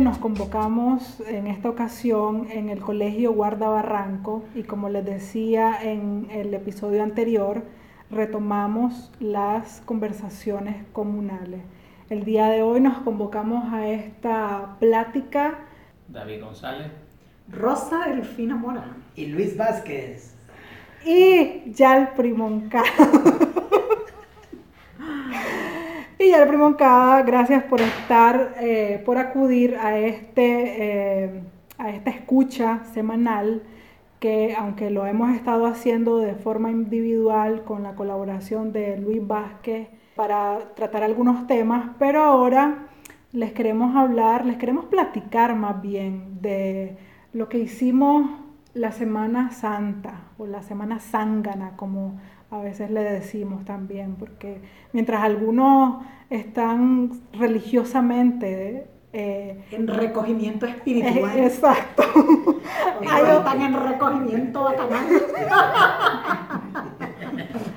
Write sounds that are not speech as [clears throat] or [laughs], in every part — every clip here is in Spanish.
nos convocamos en esta ocasión en el Colegio Guarda Barranco y como les decía en el episodio anterior, retomamos las conversaciones comunales. El día de hoy nos convocamos a esta plática. David González. Rosa Delfina Mora. Y Luis Vázquez. Y Yalpri Moncada. [laughs] y Yalpri Moncada, gracias por estar, eh, por acudir a, este, eh, a esta escucha semanal que aunque lo hemos estado haciendo de forma individual con la colaboración de Luis Vázquez para tratar algunos temas, pero ahora les queremos hablar, les queremos platicar más bien de lo que hicimos la Semana Santa o la Semana Zángana, como a veces le decimos también, porque mientras algunos están religiosamente eh, en recogimiento espiritual. Eh, exacto. [laughs] Otros están en recogimiento bacanal. [laughs]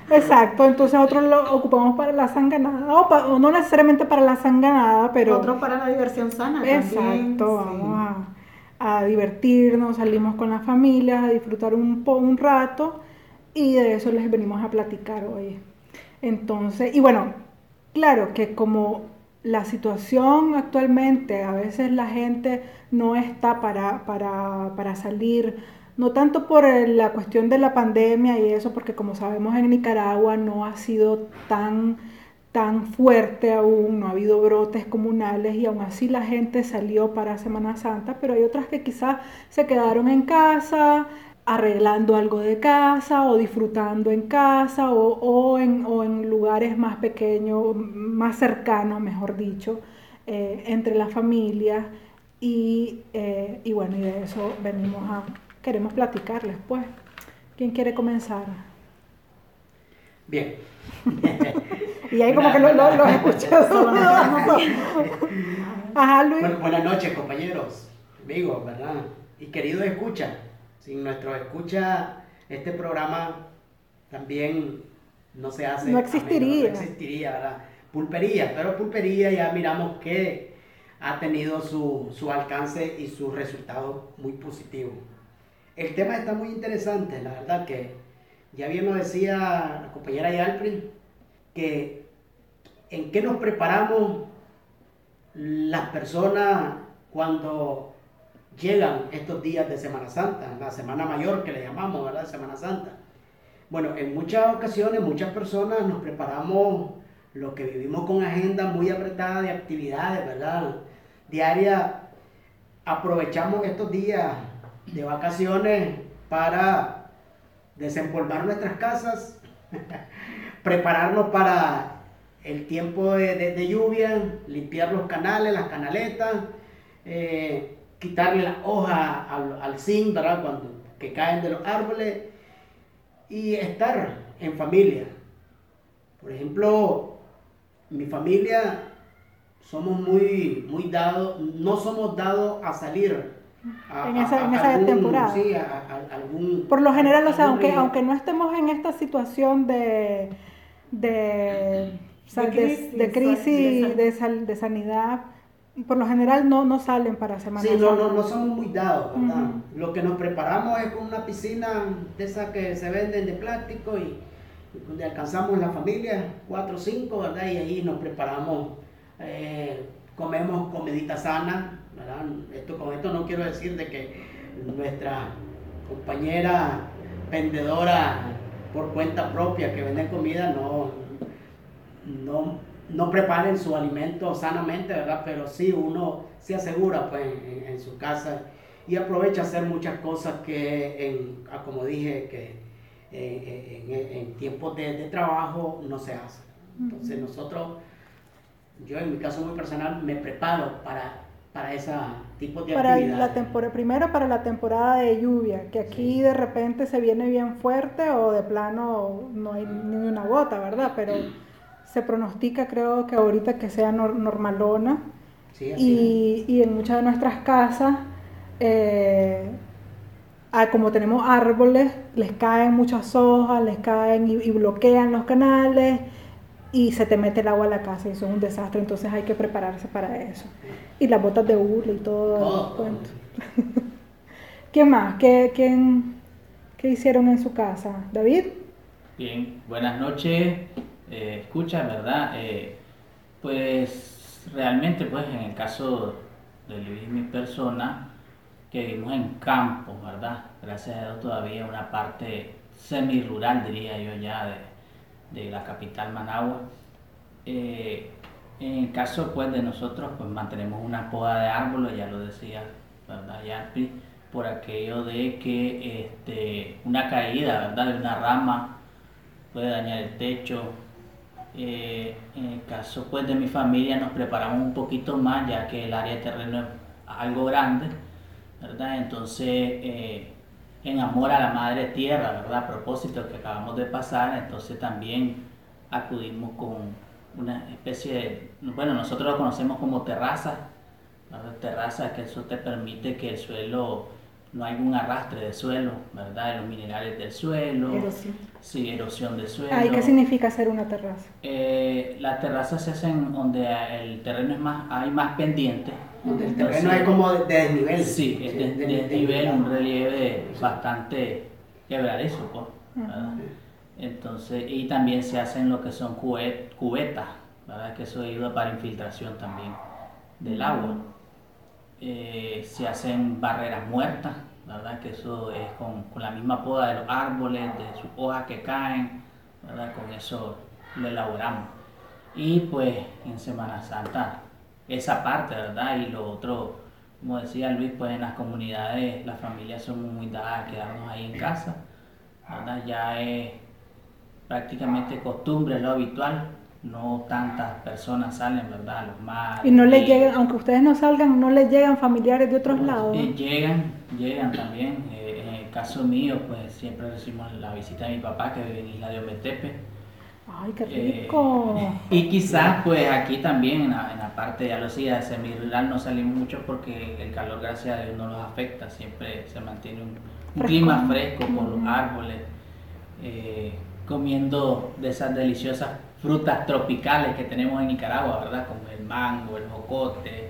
Exacto, entonces otros lo ocupamos para la sanganada, o, no necesariamente para la sanganada, pero... Otros para la diversión sana. Exacto, vamos a, divertirnos, salimos con las familias, a disfrutar un, un rato y de eso les venimos a platicar hoy. Entonces, y bueno, claro que como la situación actualmente, a veces la gente no está para, para, salir, no tanto por la cuestión de la pandemia y eso, porque como sabemos en Nicaragua no ha sido tan, tan fuerte aún, no ha habido brotes comunales y aún así la gente salió para Semana Santa, pero hay otras que quizás se quedaron en casa, arreglando algo de casa o disfrutando en casa o, en, en, lugares más pequeños, más cercanos, mejor dicho, eh, entre las familias. Y, eh, y, bueno, y de eso venimos a, queremos platicarles, pues. ¿Quién quiere comenzar? Bien. [laughs] y ahí como que los lo, lo Ajá, Luis. buenas noches, compañeros, amigos, ¿verdad? Y queridos escucha sin nuestro escucha, este programa también no se hace. No existiría. no existiría, ¿verdad? Pulpería, pero pulpería ya miramos que ha tenido su, su alcance y su resultado muy positivo. El tema está muy interesante, la verdad que ya bien nos decía la compañera Yalpri que en qué nos preparamos las personas cuando llegan estos días de Semana Santa, la Semana Mayor que le llamamos, ¿verdad? Semana Santa. Bueno, en muchas ocasiones, muchas personas nos preparamos lo que vivimos con agenda muy apretada de actividades, ¿verdad? Diaria, aprovechamos estos días de vacaciones para desempolvar nuestras casas, [laughs] prepararnos para el tiempo de, lluvia, limpiar los canales, las canaletas, eh, quitarle la hoja al, al zinc, ¿verdad? Cuando que caen de los árboles y estar en familia. Por ejemplo, mi familia somos muy, muy dados, no somos dados a salir. en esa, temporada. Sí, a, algún, Por lo general, o sea, aunque, aunque no estemos en esta situación de, de, de crisis, de, de sanidad, por lo general no, no salen para Semana Sí, no, no, no somos muy dados, ¿verdad? Lo que nos preparamos es con una piscina de esas que se venden de plástico y donde alcanzamos la familia, cuatro o cinco, ¿verdad? Y ahí nos preparamos, eh, comemos comidita sana, ¿verdad? Esto, con esto no quiero decir de que nuestra compañera vendedora por cuenta propia que vende comida no, no no preparen su alimento sanamente, ¿verdad? Pero sí uno se asegura pues en, su casa y aprovecha hacer muchas cosas que, en, ah, como dije, que en, tiempos de, trabajo no se hacen. Entonces nosotros, yo en mi caso muy personal, me preparo para, para ese tipo de para La temporada, primero para la temporada de lluvia, que aquí de repente se viene bien fuerte o de plano no hay ni una gota, ¿verdad? Pero [clears throat] se pronostica creo que ahorita que sea normalona y, en muchas de nuestras casas, eh, ah, como tenemos árboles, les caen muchas hojas, les caen y, bloquean los canales y se te mete el agua a la casa y eso es un desastre, entonces hay que prepararse para eso. Y las botas de hule y todo el cuento. [laughs] ¿Qué más? ¿Qué, quién- qué hicieron en su casa? ¿David? Bien, buenas noches. Eh, ¿verdad? Eh, pues realmente, pues en el caso de Luis mi persona, que vivimos en campo, ¿verdad? Gracias a Dios todavía una parte semi-rural, diría yo ya, de, de la capital Managua. Eh, en el caso pues de nosotros, pues mantenemos una poda de árboles, ya lo decía, ¿verdad? Yarpi, por aquello de que este, una caída, ¿verdad? De una rama puede dañar el techo. Eh, en el caso pues de mi familia nos preparamos un poquito más ya que el área de terreno es algo grande, ¿verdad? Entonces, eh, en amor a la madre tierra, ¿verdad? A propósito que acabamos de pasar, entonces también acudimos con una especie de, bueno, nosotros lo conocemos como terraza, ¿verdad? Terraza que eso te permite que el suelo, no hay un arrastre de suelo, ¿verdad? De los minerales del suelo. Erosión. Sí, erosión de suelo. Ay, ¿Qué significa hacer una terraza? Eh, las terrazas se hacen donde el terreno es más, hay más pendiente. Donde el Entonces, terreno es como de, de desnivel. Sí, es de, de desnivel, un relieve bastante quebradizo, pues, ¿verdad? Entonces, y también se hacen lo que son cubet- cubetas, ¿verdad? Que eso ayuda para infiltración también del agua. Eh, se hacen barreras muertas, ¿verdad? Que eso es con, con la misma poda de los árboles, de sus hojas que caen, ¿verdad? Con eso lo elaboramos. Y pues en Semana Santa, esa parte, ¿verdad? Y lo otro, como decía Luis, pues en las comunidades las familias son muy dadas a quedarnos ahí en casa, ¿verdad? Ya es prácticamente costumbre, lo habitual, no tantas personas salen, ¿verdad? Los más... Y no le llegan, aunque ustedes no salgan, no les llegan familiares de otros lados. Eh, llegan, llegan también. Eh, en el caso mío, pues siempre recibimos la visita de mi papá que vive en Isla de Ometepe. Ay, qué Eh, rico. [laughs] y quizás pues aquí también en la, en la parte ya lo decía, semi-rural no salimos mucho porque el calor gracias a Dios no los afecta, siempre se mantiene un, un clima fresco con los árboles, eh, comiendo de esas deliciosas frutas tropicales que tenemos en Nicaragua, ¿verdad? Como el mango, el jocote,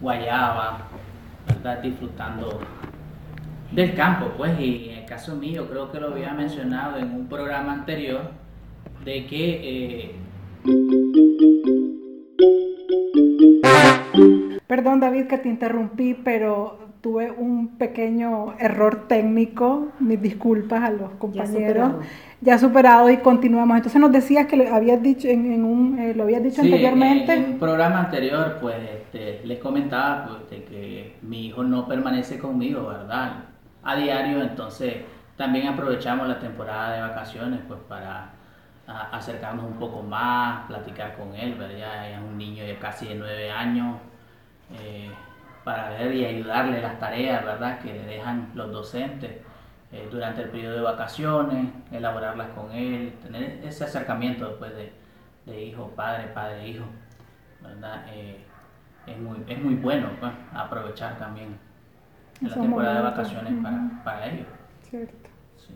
guayaba, ¿verdad? Disfrutando del campo, pues, y en el caso mío, creo que lo había mencionado en un programa anterior, de que eh, Perdón, David, que te interrumpí, pero tuve un pequeño error técnico. Mis disculpas a los compañeros. superado. Ya superado y continuamos. Entonces nos decías que lo habías dicho en, en un, eh, lo habías dicho Sí, anteriormente. En un programa anterior, pues este, les comentaba pues, de que mi hijo no permanece conmigo, ¿verdad? A diario, entonces también aprovechamos la temporada de vacaciones pues para a- acercarnos un poco más, platicar con él, ¿verdad? Ya es un niño de casi de nueve años, eh, para ver y ayudarle las tareas, ¿verdad? Que le dejan los docentes eh, durante el periodo de vacaciones, elaborarlas con él, tener ese acercamiento después de, de hijo, padre, padre, hijo, ¿verdad? Eh, es, muy, es muy bueno pues, aprovechar también la temporada de vacaciones para, para ellos. Cierto. Sí.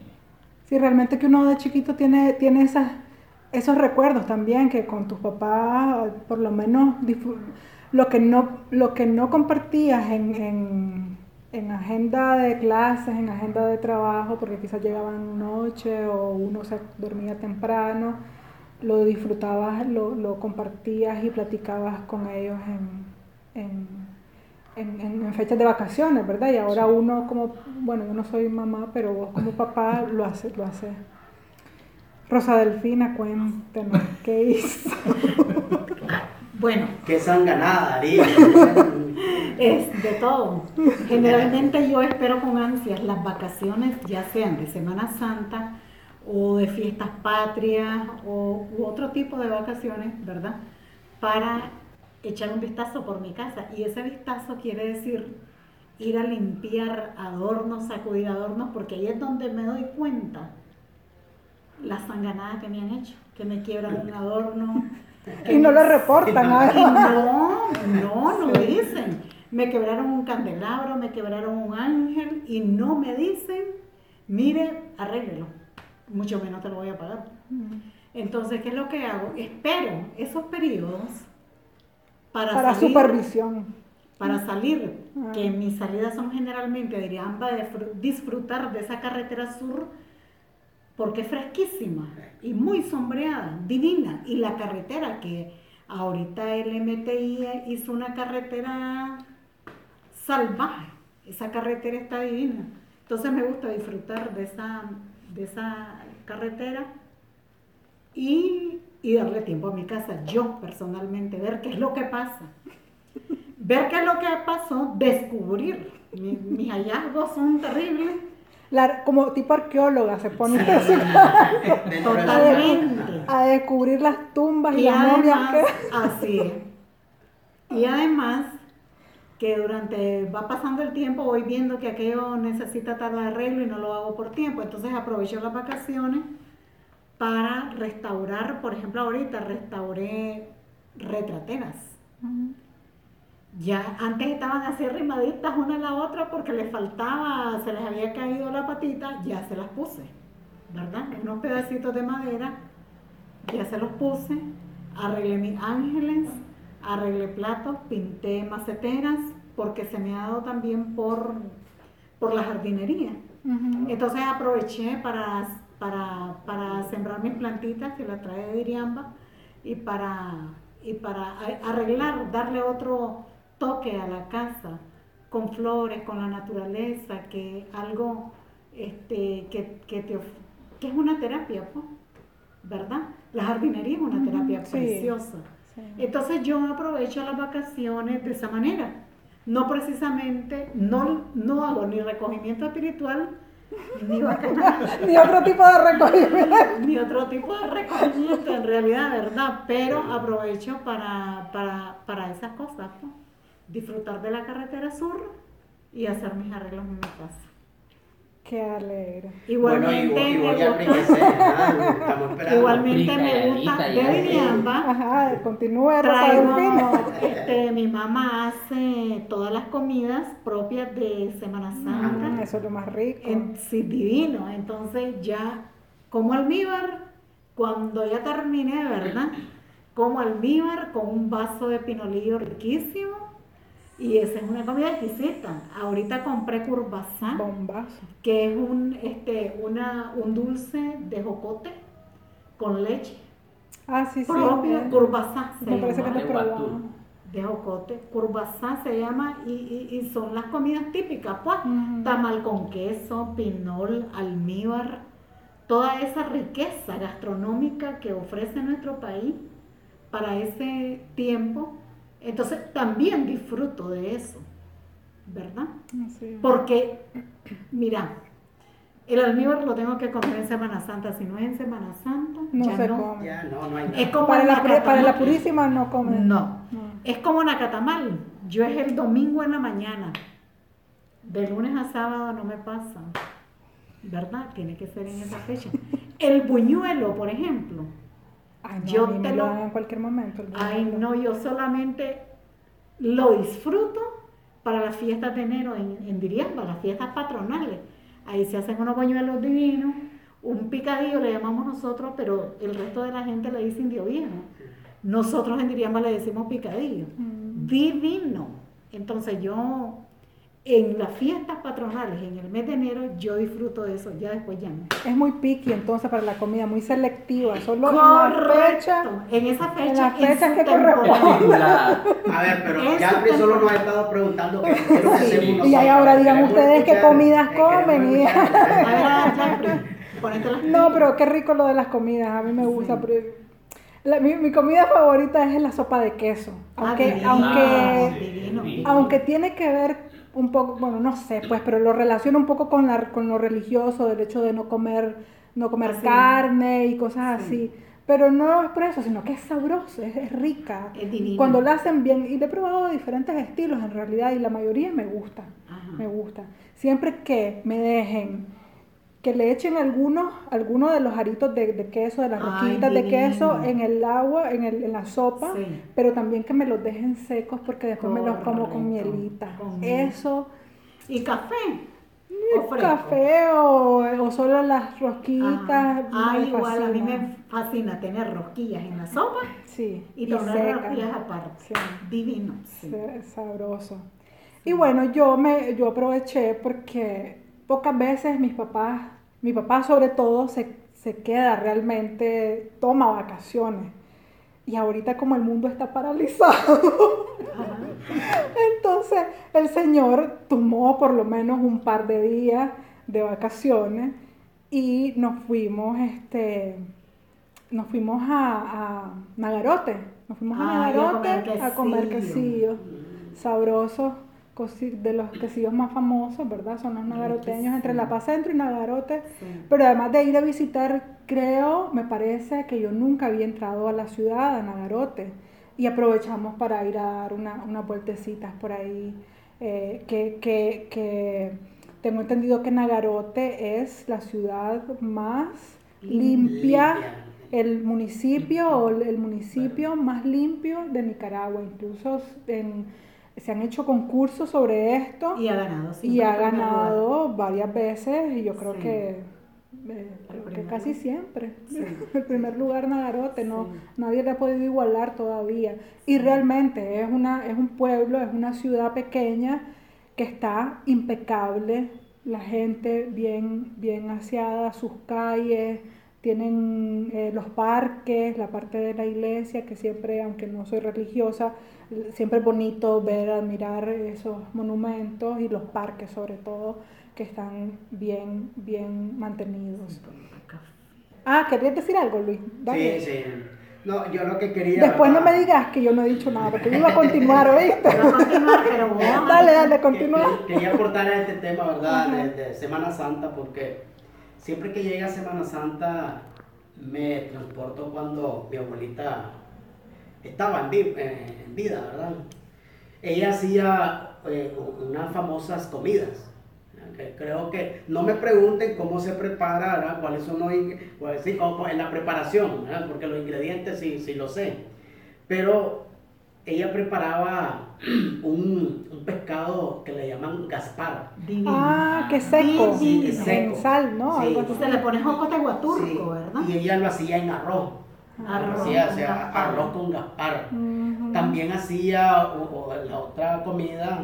Sí, realmente que uno de chiquito tiene, tiene esas, esos recuerdos también, que con tus papás, por lo menos, lo que no, lo que no compartías en, en, en agenda de clases, en agenda de trabajo, porque quizás llegaban noche o uno se dormía temprano, lo disfrutabas, lo, lo compartías y platicabas con ellos en, en, en, en- en fechas de vacaciones, ¿verdad? Y ahora uno como, bueno, yo no soy mamá, pero vos como papá lo haces, lo haces. Rosa Delfina, cuéntenos, ¿qué hizo? [laughs] Bueno, Qué sanganada, Ari. [laughs] es de todo. Generalmente yo espero con ansias las vacaciones, ya sean de Semana Santa o de fiestas patrias o u otro tipo de vacaciones, ¿verdad? Para echar un vistazo por mi casa. Y ese vistazo quiere decir ir a limpiar adornos, sacudir adornos, porque ahí es donde me doy cuenta las sanganadas que me han hecho, que me quiebran un adorno. Y no lo reportan, [laughs] ¿ah? no, no, no me dicen. Me quebraron un candelabro, me quebraron un ángel y no me dicen, mire, arréglelo. Mucho menos te lo voy a pagar. Entonces, ¿qué es lo que hago? Espero esos periodos para, Para salir, supervisión. para salir, Ah. que mis salidas son generalmente de fr- disfrutar de esa carretera sur porque es fresquísima y muy sombreada, divina. Y la carretera que ahorita el MTI hizo una carretera salvaje, esa carretera está divina. Entonces me gusta disfrutar de esa, de esa carretera y, y darle tiempo a mi casa, yo personalmente, ver qué es lo que pasa. Ver qué es lo que pasó, descubrir. Mi- mis hallazgos son terribles. La- como tipo arqueóloga se pone Dentro [laughs] de su- Totalmente. a descubrir las tumbas y, Y las momias que... así es. Y además, que durante, va pasando el tiempo, voy viendo que aquello necesita tal arreglo y no lo hago por tiempo. Entonces aprovecho las vacaciones para restaurar, por ejemplo, ahorita restauré retrateras. Ya antes estaban así arrimaditas una a la otra porque les faltaba, se les había caído la patita, ya se las puse, ¿verdad? Unos pedacitos de madera, ya se los puse, arreglé mis ángeles, arreglé platos, pinté maceteras, porque se me ha dado también por, por la jardinería. Entonces aproveché para, para, para sembrar mis plantitas que las trae de Iriamba y para, y para arreglar, darle otro toque a la casa con flores, con la naturaleza, que algo este, que, que, te of- que es una terapia, pues, ¿verdad? La jardinería es una terapia preciosa. Sí. Entonces yo aprovecho las vacaciones de esa manera. No precisamente, no, no hago ni recogimiento espiritual, ni [laughs] otro tipo de recogimiento. [laughs] ni otro tipo de recogimiento en realidad, ¿verdad? Pero aprovecho para, para, para esas cosas, pues. Disfrutar de la carretera sur y hacer mis arreglos en mi casa. Qué alegre. Bueno, [laughs] Igualmente me gusta, ah, igualmente me gusta de Ajá, Delfina. Traigo, este, mi mamá hace todas las comidas propias de Semana Mm, Santa. eso es lo más rico. En, sí, divino. Entonces ya como almíbar, cuando ya termine, ¿verdad? Como almíbar con un vaso de pinolillo riquísimo. Y esa es una comida exquisita. Ahorita compré Bombazo. que es un, este, una, un dulce de jocote con leche Ah, sí, sí. propio, curvasá se Me parece que llama De probado. de jocote, curvasá se llama y, y- y son las comidas típicas, pues, tamal con queso, pinol, almíbar, toda esa riqueza gastronómica que ofrece nuestro país para ese tiempo. Entonces también disfruto de eso, ¿verdad? Sí. Porque, mira, el almíbar lo tengo que comer en Semana Santa, si no es en Semana Santa, No ya se no. come. Ya, no, no hay nada. Es como Para la, para la purísima no come. No. No. Es como nacatamal. Yo es el domingo en la mañana. De lunes a sábado no me pasa. ¿Verdad? Tiene que ser en esa fecha. El buñuelo, por ejemplo. Ay, no, Yo te lo- en cualquier momento. Ay, no, yo solamente lo disfruto para las fiestas de enero en, en Diriamba, las fiestas patronales. Ahí se hacen unos buñuelos divinos, un picadillo le llamamos nosotros, pero el resto de la gente le dice indio viejo. Nosotros en Diriamba le decimos picadillo. Mm. Divino. Entonces yo, en las fiestas patronales, en el mes de enero, yo disfruto de eso, ya después ya no. Es muy picky entonces para la comida, muy selectiva. Solo en la fecha. En esa fecha, En las fechas que. Película. A ver, pero Jeffrey te- solo nos ha estado preguntando qué es lo que Sí. Y ahí ahora digan ustedes qué comidas comen y-. A ver, Jeffrey, No, pero qué rico lo de las comidas. A mí me gusta. pero- la- mi, mi comida favorita es la sopa de queso. Ah, Aunque, aunque, Ah, sí, tiene que ver un poco, bueno, no sé, pues, pero lo relaciono un poco con, la, con lo religioso, del hecho de no comer, no comer Así. carne y cosas Sí. así. Pero no es por eso, sino que es sabroso, es, es rica. Es divino. Cuando la hacen bien, y le he probado diferentes estilos en realidad, y la mayoría me gusta, Ajá. me gusta. Siempre que me dejen que le echen algunos, algunos de los aritos de, de queso, de las roquitas de queso en el agua, en, el, en la sopa, Sí. pero también que me los dejen secos porque después me los como con mielita. con. Eso, Y café. o. Café o, o solo las rosquitas. Ah, igual a mí me fascina tener rosquillas en la sopa Sí, y tomar rosquillas aparte. Sí. Divino. Sí, sabroso. Y bueno, yo me yo aproveché porque pocas veces mis papás, mi papá sobre todo se, se queda realmente, toma vacaciones. Y ahorita como el mundo está paralizado, [laughs] entonces el señor tomó por lo menos un par de días de vacaciones y nos fuimos, este, nos fuimos a, a Nagarote, nos fuimos a Ay, a Nagarote comer a comer quesillo. quesillo, sabrosos, de los quesillos más famosos, ¿verdad? Son los nagaroteños entre La Paz Centro y Nagarote. Sí. Pero además de ir a visitar, creo, me parece que yo nunca había entrado a la ciudad, a Nagarote, y aprovechamos para ir a dar una, unas vueltecitas por ahí, eh, que, que, que tengo entendido que Nagarote es la ciudad más limpia, Limpia. el municipio o el- municipio más limpio de Nicaragua, incluso en- se han hecho concursos sobre esto Y ha ganado. y siempre ha lugar. ganado varias veces y yo creo Sí. que, eh, creo que casi lugar. siempre. Sí. [laughs] El primer lugar Nagarote, no, Sí. nadie le ha podido igualar todavía. Y realmente es, una, es un pueblo, es una ciudad pequeña que está impecable, la gente bien, bien aseada, sus calles, tienen eh, los parques, la parte de la iglesia, que siempre, aunque no soy religiosa, siempre es bonito ver, admirar esos monumentos y los parques sobre todo, que están bien, bien mantenidos. Ah, ¿querías decir algo, Luis? Dale. Sí, sí. No, yo lo que quería. Después no me digas que yo no he dicho nada, porque yo iba a continuar, ¿oíste? [laughs] Pero continuar, pero bueno. Dale, dale, continúa. que- Quería aportar a este tema, ¿verdad? De, de Semana Santa, porque siempre que llega Semana Santa me transporto cuando mi abuelita estaba en, vi- eh, en vida, ¿verdad? Ella hacía eh, unas famosas comidas. que Creo que no me pregunten cómo se prepara, ¿verdad? cuáles son los cuáles- sí, cómo- en la preparación, ¿verdad? porque los ingredientes sí, sí lo sé. Pero ella preparaba [clears throat] un, un pescado que le llaman gaspar. Divino. Ah, qué seco. Sí, En seco. sal, ¿no? Sí. Se le pone jocote guaturco, Sí, ¿verdad? Y ella lo hacía en arroz. Arroz hacía, con gaspar. arroz con gaspar. Ujú. También hacía o- o la otra comida,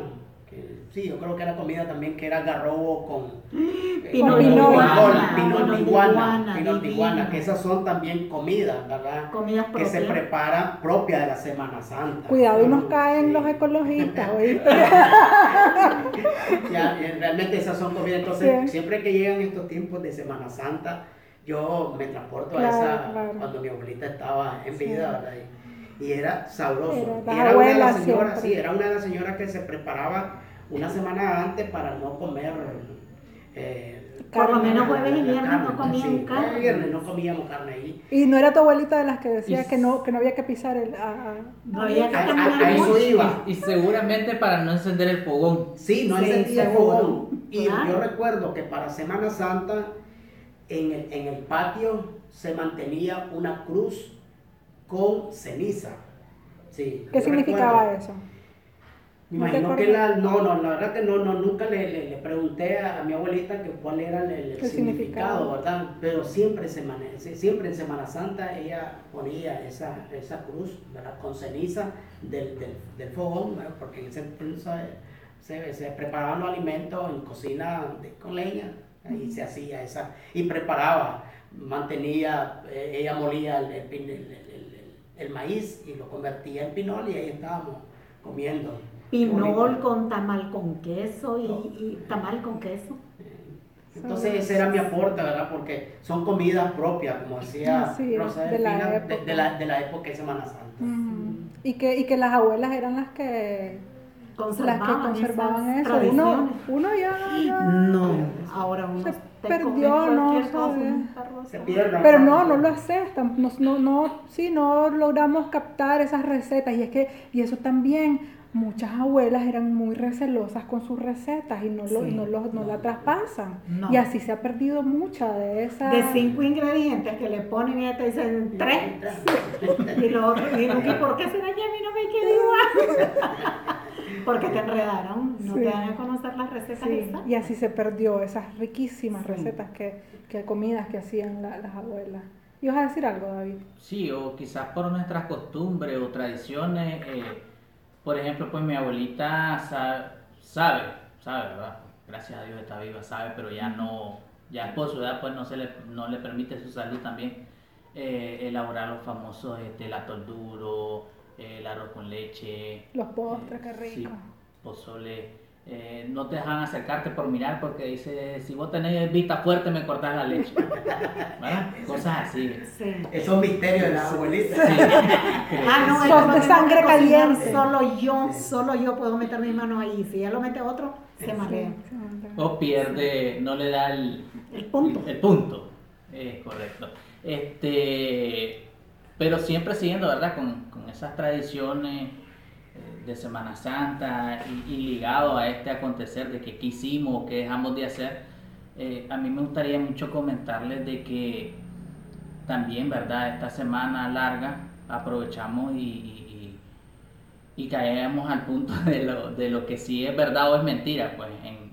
que, sí, yo creo que era comida también que era garrobo con eh, Pinol iguana, pinol, pinol pinol de de iguana, iguana, pinol de divino. iguana, que esas son también comidas, ¿verdad? Comidas Que se propias. preparan propias de la Semana Santa. Cuidado y nos Sí. caen los ecologistas, [laughs] ¿oíste? Ya, eh, realmente esas son comidas. Entonces, Sí. siempre que llegan estos tiempos de Semana Santa, yo me transporto Claro, a esa claro. cuando mi abuelita estaba en Sí. vida, ¿verdad? Y, y era sabroso. Era, era una de las señoras, sí, era una de las señoras que se preparaba una semana antes para no comer. eh, Por lo menos jueves y viernes no comían sí, carne. jueves y viernes no comíamos carne ahí. Y no era tu abuelita de las que decía Y- que no, que no había que pisar el... a- a- No había que A, a- caminar a eso iba. Y seguramente para no encender el fogón. Sí, no Sí, encendía el seguro. fogón. Y Claro. yo recuerdo que para Semana Santa en el, en el patio se mantenía una cruz con ceniza. Sí, ¿Qué significaba recuerdo. eso? Me ¿No te imagino que la, no, no, la verdad que no, no nunca le, le- le pregunté a, a mi abuelita que cuál era el, el El significado. significado, ¿verdad? Pero siempre, semana, siempre en Semana Santa ella ponía esa, esa cruz, ¿verdad? Con ceniza del, del, del fogón, ¿verdad? Porque en ese entonces se, se preparaban los alimentos en cocina de- con leña, ahí se hacía esa, y preparaba, mantenía, eh, ella molía el, el pin- el- el- el- el maíz y lo convertía en pinol y ahí estábamos comiendo. Pinol con tamal con queso y, y tamal con queso. Entonces ese era mi aporte, ¿verdad? Porque son comidas propias, como decía Así es, Rosa de la Delfina, de, la, de la época de Semana Santa. Y que, y que las abuelas eran las que, las que Conservaban, eso. Uno, tradiciones. uno ya, ya- No, ahora uno Se perdió, no sabe. Se pierde. Pero no, no lo haces, tam- no, no, no, sí, no logramos captar esas recetas y es que, y eso también, muchas abuelas eran muy recelosas con sus recetas y no, lo, Sí. no, lo- no la traspasan. No. Y así se ha perdido mucha de esa... De cinco ingredientes que le ponen y te dicen tres. [laughs] Y lo otro, y ¿por qué será que a mí no me queda [laughs] igual? Porque te enredaron, no Sí. te dan a conocer las recetas Sí, exactas. y así se perdió esas riquísimas Sí. recetas que, que comidas que hacían la- las abuelas. ¿Y vas a decir algo, David? Sí, o quizás por nuestras costumbres o tradiciones. eh, por ejemplo, pues mi abuelita sabe, sabe, sabe, ¿verdad? Gracias a Dios está viva, sabe, pero ya no, ya por su edad pues no se le, no le permite su salud también eh, elaborar los famosos este, el atol duro, el arroz con leche. Los postres, qué eh, sí, rico. pozole. Eh, no te dejan acercarte por mirar porque dice, si vos tenés vista fuerte me cortás la leche. [laughs] ¿Verdad? Cosas así. Sí. Esos misterios de la abuelita. Sí. [laughs] Ah, no, es que de sangre caliente. Solo yo, solo yo puedo meter mis manos ahí. Si ya lo mete otro, se marea. O pierde, no le da el, El punto. el punto. Es correcto. Este, pero siempre siguiendo, ¿verdad? Con, con esas tradiciones eh, de Semana Santa y, ligado a este acontecer de que qué hicimos, qué dejamos de hacer, eh, a mí me gustaría mucho comentarles de que también, ¿verdad? Esta semana larga aprovechamos y, y, y- caemos al punto [laughs] de lo, de lo que sí es verdad o es mentira, pues en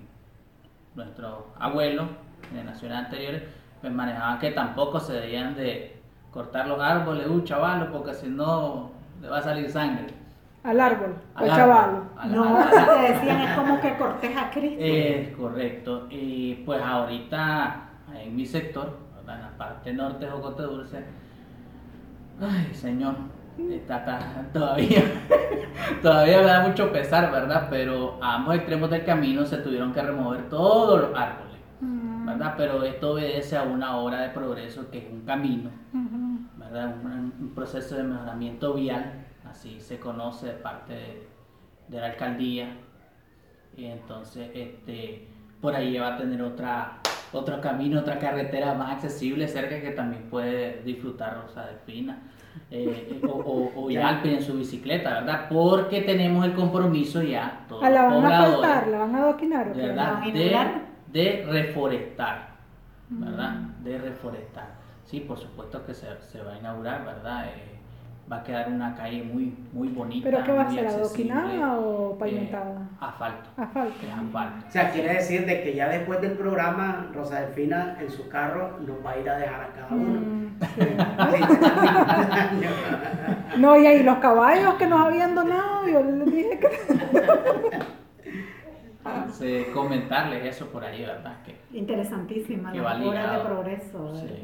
nuestros abuelos de generaciones anteriores pues manejaban que tampoco se debían de cortar los árboles, un chaval, porque si no le va a salir sangre. Al árbol, Al al árbol, chaval. al- No, al- lo que decían es como que cortes a Cristo. Es correcto. Y pues ahorita en mi sector, ¿verdad? en la parte norte de Jocote Dulce, ay señor, está, está- todavía, [laughs] todavía me da mucho pesar, ¿verdad? Pero a ambos extremos del camino se tuvieron que remover todos los árboles, ¿verdad? Pero esto obedece a una obra de progreso que es un camino. ¿verdad? Un, un proceso de mejoramiento vial, así se conoce de parte de, de la alcaldía. Y entonces, este, por ahí va a tener otra, otro camino, otra carretera más accesible cerca que también puede disfrutar Rosa Delfina. eh, o, o, o ir al pie en su bicicleta, ¿verdad? Porque tenemos el compromiso ya, todos Ah, la van a faltar, la van a adoquinar. ¿o qué? ¿verdad? ¿La van a De, reforestar, ¿verdad? Mm. De reforestar. Sí, por supuesto que se, se va a inaugurar, ¿verdad? Eh, va a quedar una calle muy, muy bonita. ¿Pero qué va a ser? ¿Adoquinada o eh, pavimentada? asfalto. Asfalto. Es asfalto. O sea, quiere decir de que ya después del programa, Rosa Delfina en su carro nos va a ir a dejar a cada uno. Mm, [laughs] sí. [laughs] No, y ahí los caballos que nos habían donado, yo les dije que... [laughs] Entonces, comentarles eso por ahí, ¿verdad? Que Interesantísima, Que la va obra de progreso. Sí. ¿verdad?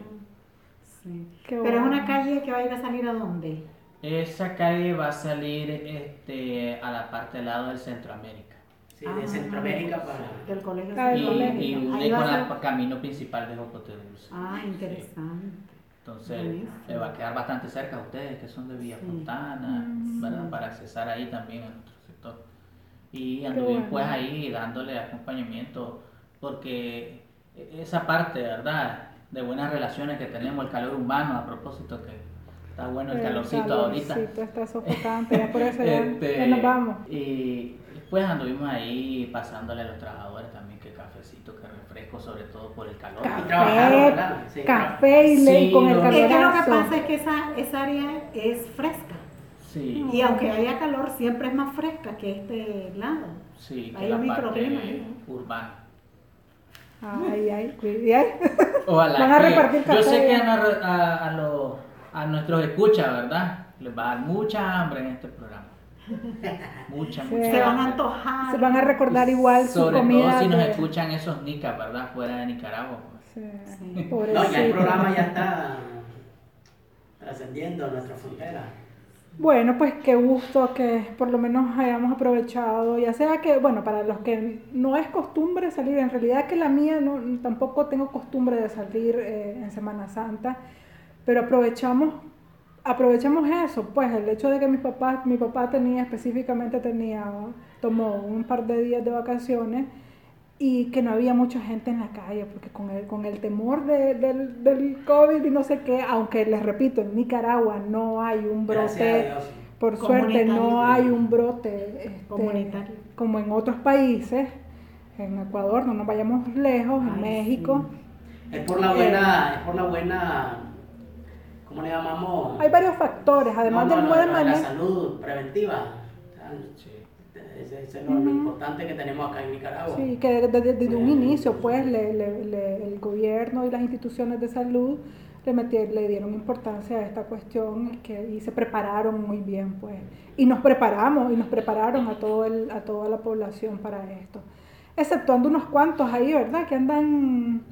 Sí. Qué Pero es una calle que va a ir a salir a dónde? esa calle va a salir este, a la parte del lado del Centroamérica. Sí, de Centroamérica para... Del colegio Ah, del Y, y une con el ser- camino principal de Jocote Dulce. Ah, Sí. interesante. Entonces, Buenísimo. le va a quedar bastante cerca a ustedes que son de Villa Sí. Fontana, Mm. ¿verdad? Para accesar ahí también a nuestro. Y Qué anduvimos bueno. pues ahí dándole acompañamiento, porque esa parte, ¿verdad? De buenas relaciones que tenemos, el calor humano, a propósito que está bueno el calorcito ahorita. calorcito está sofocante, ya por eso ya, Este, ya nos vamos. Y pues anduvimos ahí pasándole a los trabajadores también que cafecito, que refresco, sobre todo por el calor. Café, trabajaron, ¿verdad? Sí, Café y ley Sí, con el lo- Es que lo que pasa es que esa, esa área es fresca. Sí, Y aunque haya calor, siempre es más fresca que este lado. sí, que Hay la parte microclima ahí. urbana. Ay, ay, ay. [laughs] Ojalá Van a que- repartir yo sé que a, nar- a, a los- a nuestros escuchas, ¿verdad? Les va a dar mucha hambre en este programa. [laughs] Mucha, Sí. mucha Se van a antojar. Se van a recordar igual su Sobre comida. todo si nos de- escuchan esos nicas, ¿verdad? Fuera de Nicaragua. pues. Sí, Sí. No, ya el programa ya está trascendiendo nuestra frontera. Bueno, pues qué gusto que por lo menos hayamos aprovechado, ya sea que, bueno, para los que no es costumbre salir, en realidad que la mía no, tampoco tengo costumbre de salir eh, en Semana Santa, pero aprovechamos, aprovechamos eso, pues el hecho de que mi papá, mi papá tenía específicamente tenía, tomó un par de días de vacaciones y que no había mucha gente en la calle, porque con el, con el temor de- del, del COVID y no sé qué, aunque les repito, en Nicaragua no hay un brote, por suerte no hay un brote este, Comunitario. como en otros países, en Ecuador, no nos vayamos lejos, en México. sí. Es por la buena, es por la buena, ¿cómo le llamamos? Hay varios factores, además No, no, del no, buen no, la manejo. salud preventiva. Sí. Ese, ese es lo, lo importante que tenemos acá en Nicaragua. Sí, que desde, desde un inicio, pues, le- le- le- el gobierno y las instituciones de salud le, meti- le dieron importancia a esta cuestión que, y se prepararon muy bien, pues. Y nos preparamos y nos prepararon a, todo el, a toda la población para esto. Exceptuando unos cuantos ahí, ¿verdad? Que andan,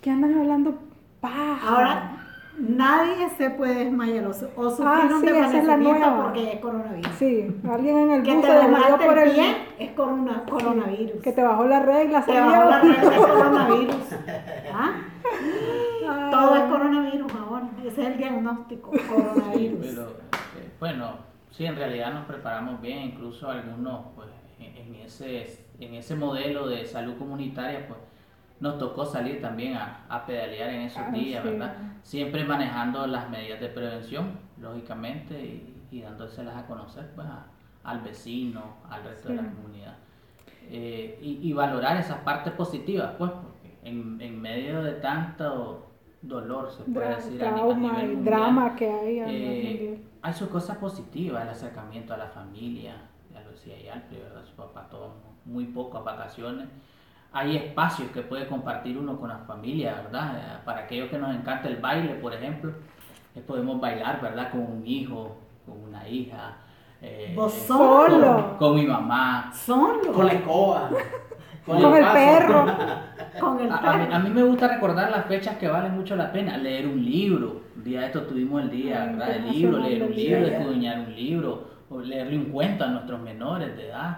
que andan hablando paja. Ahora, nadie se puede desmayar o, su- o sufrir Ah, un sí, desvanecimiento porque es coronavirus. Sí, alguien en el Que bus te se desmayó desmayaste por el pie es corona- coronavirus. Que te bajó la regla, Te salió. bajó la regla es [laughs] coronavirus. ¿Ah? Todo es coronavirus ahora. Ese es el diagnóstico, coronavirus. Pero eh, bueno, sí, en realidad nos preparamos bien, incluso algunos, pues, en, en ese, en ese modelo de salud comunitaria, pues, nos tocó salir también a, a pedalear en esos Ah, días, sí. ¿verdad? Siempre manejando las medidas de prevención, lógicamente, y, y dándoselas a conocer, pues, a- al vecino, al resto de la comunidad. Eh, y, y valorar esas partes positivas, pues, porque en, en medio de tanto dolor, se puede Dra- decir, a ni- a trauma nivel mundial, drama que hay. eh, hay sus cosas positivas, el acercamiento a la familia, ya lo decía Yalpi, ¿verdad? Su papá todo muy poco a vacaciones. Hay espacios que puede compartir uno con la familia, ¿verdad? Eh, Para aquellos que nos encanta el baile, por ejemplo, eh, podemos bailar, ¿verdad? Con un hijo, con una hija, eh, Vos eh, solo. con, con mi mamá. Solo. Con la escoba. [laughs] Con el paso. perro. [laughs] Con el A, a mí, perro. a mí me gusta recordar las fechas que valen mucho la pena. Leer un libro. Un día de esto tuvimos el día, Ah, ¿verdad? El libro, leer un libro, Día. escudriñar un libro, o leerle un cuento a nuestros menores de edad,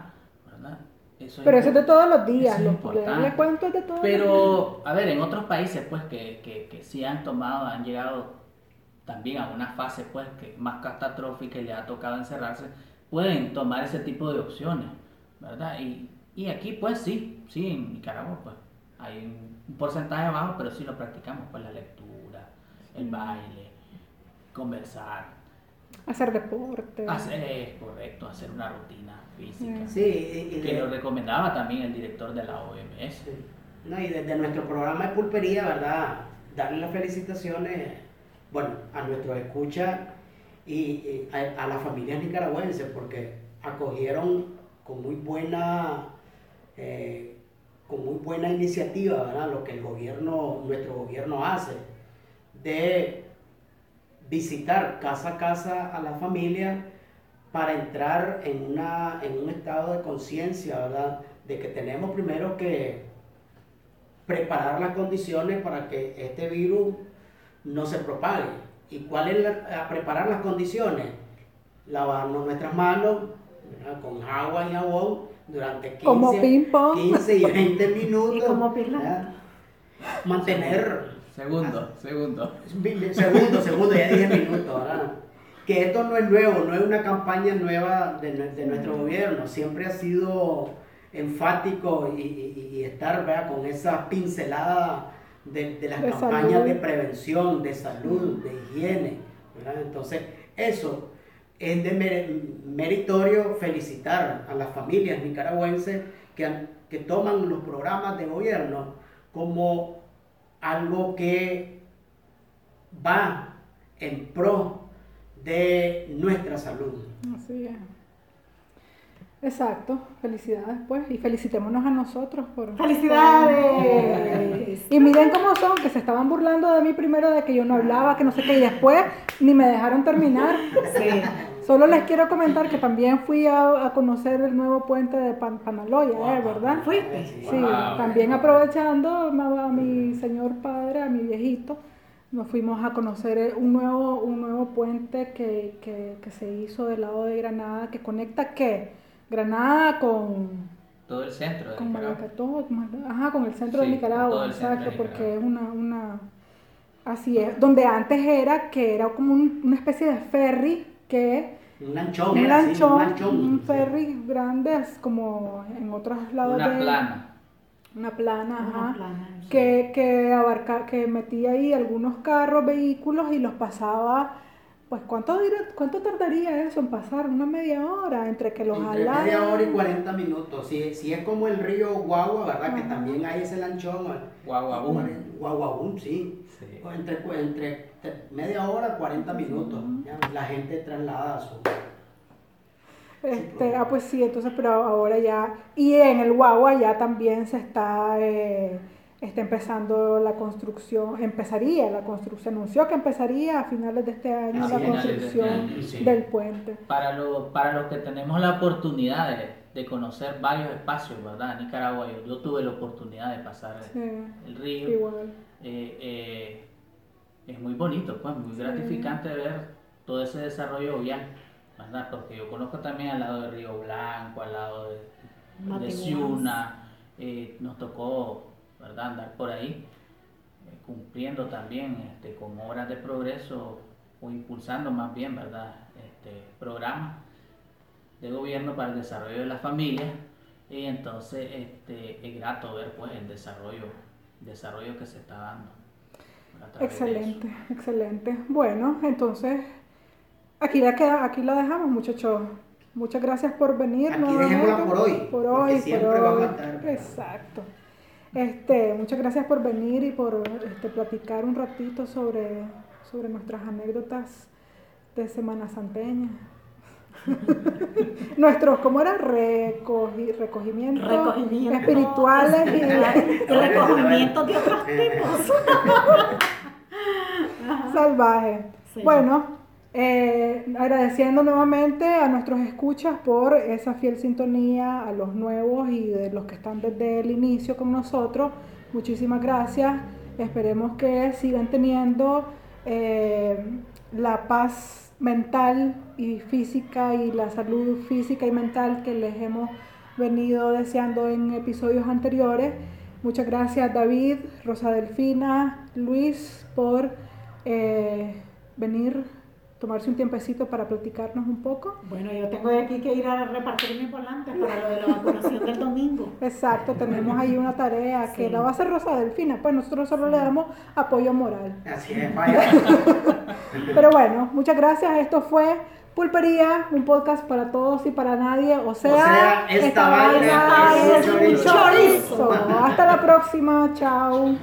¿verdad? Eso Pero eso es de todos los días, es lo importante. le cuento es de todos los días. Pero, a ver, en otros países, pues, que, que, que sí han tomado, han llegado también a una fase, pues, que más catastrófica y les ha tocado encerrarse, pueden tomar ese tipo de opciones, ¿verdad? Y, y aquí, pues, sí, sí, en Nicaragua, pues, hay un, un porcentaje bajo, pero sí lo practicamos, pues, la lectura, el baile, conversar, Hacer deporte. hacer, es correcto, hacer una rutina física, Sí, y, y que de- lo recomendaba también el director de la OMS. Sí. No, y desde nuestro programa de pulpería, ¿verdad? Darle las felicitaciones, bueno, a nuestros escuchas y, y a, a las familias nicaragüenses, porque acogieron con muy buena, eh, con muy buena iniciativa, ¿verdad? Lo que el gobierno, nuestro gobierno hace, de visitar casa a casa a la familia para entrar en, una, en un estado de conciencia, ¿verdad? De que tenemos primero que preparar las condiciones para que este virus no se propague. ¿Y cuál es la, a preparar las condiciones? Lavarnos nuestras manos ¿verdad? con agua y jabón durante 15, Como ping pong. 15 y 20 minutos. [laughs] Y como. Mantener Segundo, segundo. Segundo, segundo, ya dije minuto, ¿verdad? Que esto no es nuevo, no es una campaña nueva de, nue- de nuestro gobierno, siempre ha sido enfático y, y- y estar ¿verdad? con esa pincelada de, de las De campañas salud. de prevención, de salud, de higiene, ¿verdad? Entonces, eso es de meritorio felicitar a las familias nicaragüenses que, que toman los programas de gobierno como algo que va en pro de nuestra salud. Así es. Exacto, felicidades pues y felicitémonos a nosotros por... ¡Felicidades! Y miren cómo son, que se estaban burlando de mí primero de que yo no hablaba, que no sé qué, y después ni me dejaron terminar. Sí. Solo les quiero comentar que también fui a, a conocer el nuevo puente de Pan- Panaloya, ¿eh? ¿verdad? ¿Fuiste? Sí, Wow. también aprovechando a mi señor padre, a mi viejito, nos fuimos a conocer eh, un nuevo, un nuevo puente que, que, que se hizo del lado de Granada, que conecta qué? Granada con, Todo el centro de con Nicaragua. Ajá, con el centro Sí, de Nicaragua, exacto, porque es una, una, así es, donde antes era que era como un- una especie de ferry que Un lanchón, un así, lanchón, un lanchón. un sí. ferry grande, como en otros lados Una de plana. Una plana, Una ajá, plana, que, que abarca, que metía ahí algunos carros, vehículos y los pasaba, pues ¿cuánto, dirá- cuánto tardaría eso en pasar? Una media hora entre que los Entre jalaran. media hora y 40 minutos. Si, si es como el río Guagua, ¿verdad? Que Ajá. también hay ese lanchón. Guaguabú. Guaguabú, sí. Sí. Entre, entre te- media hora, 40 minutos. ya, la gente traslada a su. Este, ah, pues sí, entonces, pero ahora ya, y en el Guagua ya también se está, eh, está empezando la construcción, empezaría la construcción, se anunció que empezaría a finales de este año la de este construcción año, sí. del puente. Para, lo- para los que tenemos la oportunidad de, de conocer varios espacios, ¿verdad? En Nicaragua, yo, yo tuve la oportunidad de pasar el, Sí, el río. igual. Eh, eh, es muy bonito, pues, muy gratificante ver todo ese desarrollo vial, ¿verdad? Porque yo conozco también al lado de Río Blanco, al lado de. Ciuna, eh, nos tocó, ¿verdad? Andar por ahí, eh, cumpliendo también este, con obras de progreso o impulsando más bien, ¿verdad? Este, programas de gobierno para el desarrollo de las familias y entonces este, es grato ver pues el desarrollo, desarrollo que se está dando. Excelente, excelente. Bueno, entonces aquí la queda, aquí la dejamos, muchachos. Muchas gracias por venir. Aquí dejémosla por hoy, Por hoy, siempre por vamos a hoy. estar- Exacto. Este, muchas gracias por venir y por este, platicar un ratito sobre, sobre nuestras anécdotas de Semana Santeña. [laughs] Nuestros, ¿cómo era? Recogi, recogimientos Recogimiento espirituales y y [laughs] recogimiento de otros tipos. salvajes. Sí. Bueno, eh, agradeciendo nuevamente a nuestros escuchas por esa fiel sintonía, a los nuevos y de los que están desde el inicio con nosotros. Muchísimas gracias. Esperemos que sigan teniendo eh, la paz mental y física y la salud física y mental que les hemos venido deseando en episodios anteriores. Muchas gracias David, Rosa Delfina, Luis por eh, venir, tomarse un tiempecito para platicarnos un poco. Bueno, yo tengo de aquí que ir a repartir mis volantes para lo de la vacunación del domingo. Exacto, tenemos ahí una tarea que la va a hacer Rosa Delfina, pues nosotros solo le damos apoyo moral. Así es, vaya. [laughs] Pero bueno, muchas gracias. Esto fue Pulpería, un podcast para todos y para nadie. O sea, sea, esta vaina es un chorizo. Hasta la próxima. Chao.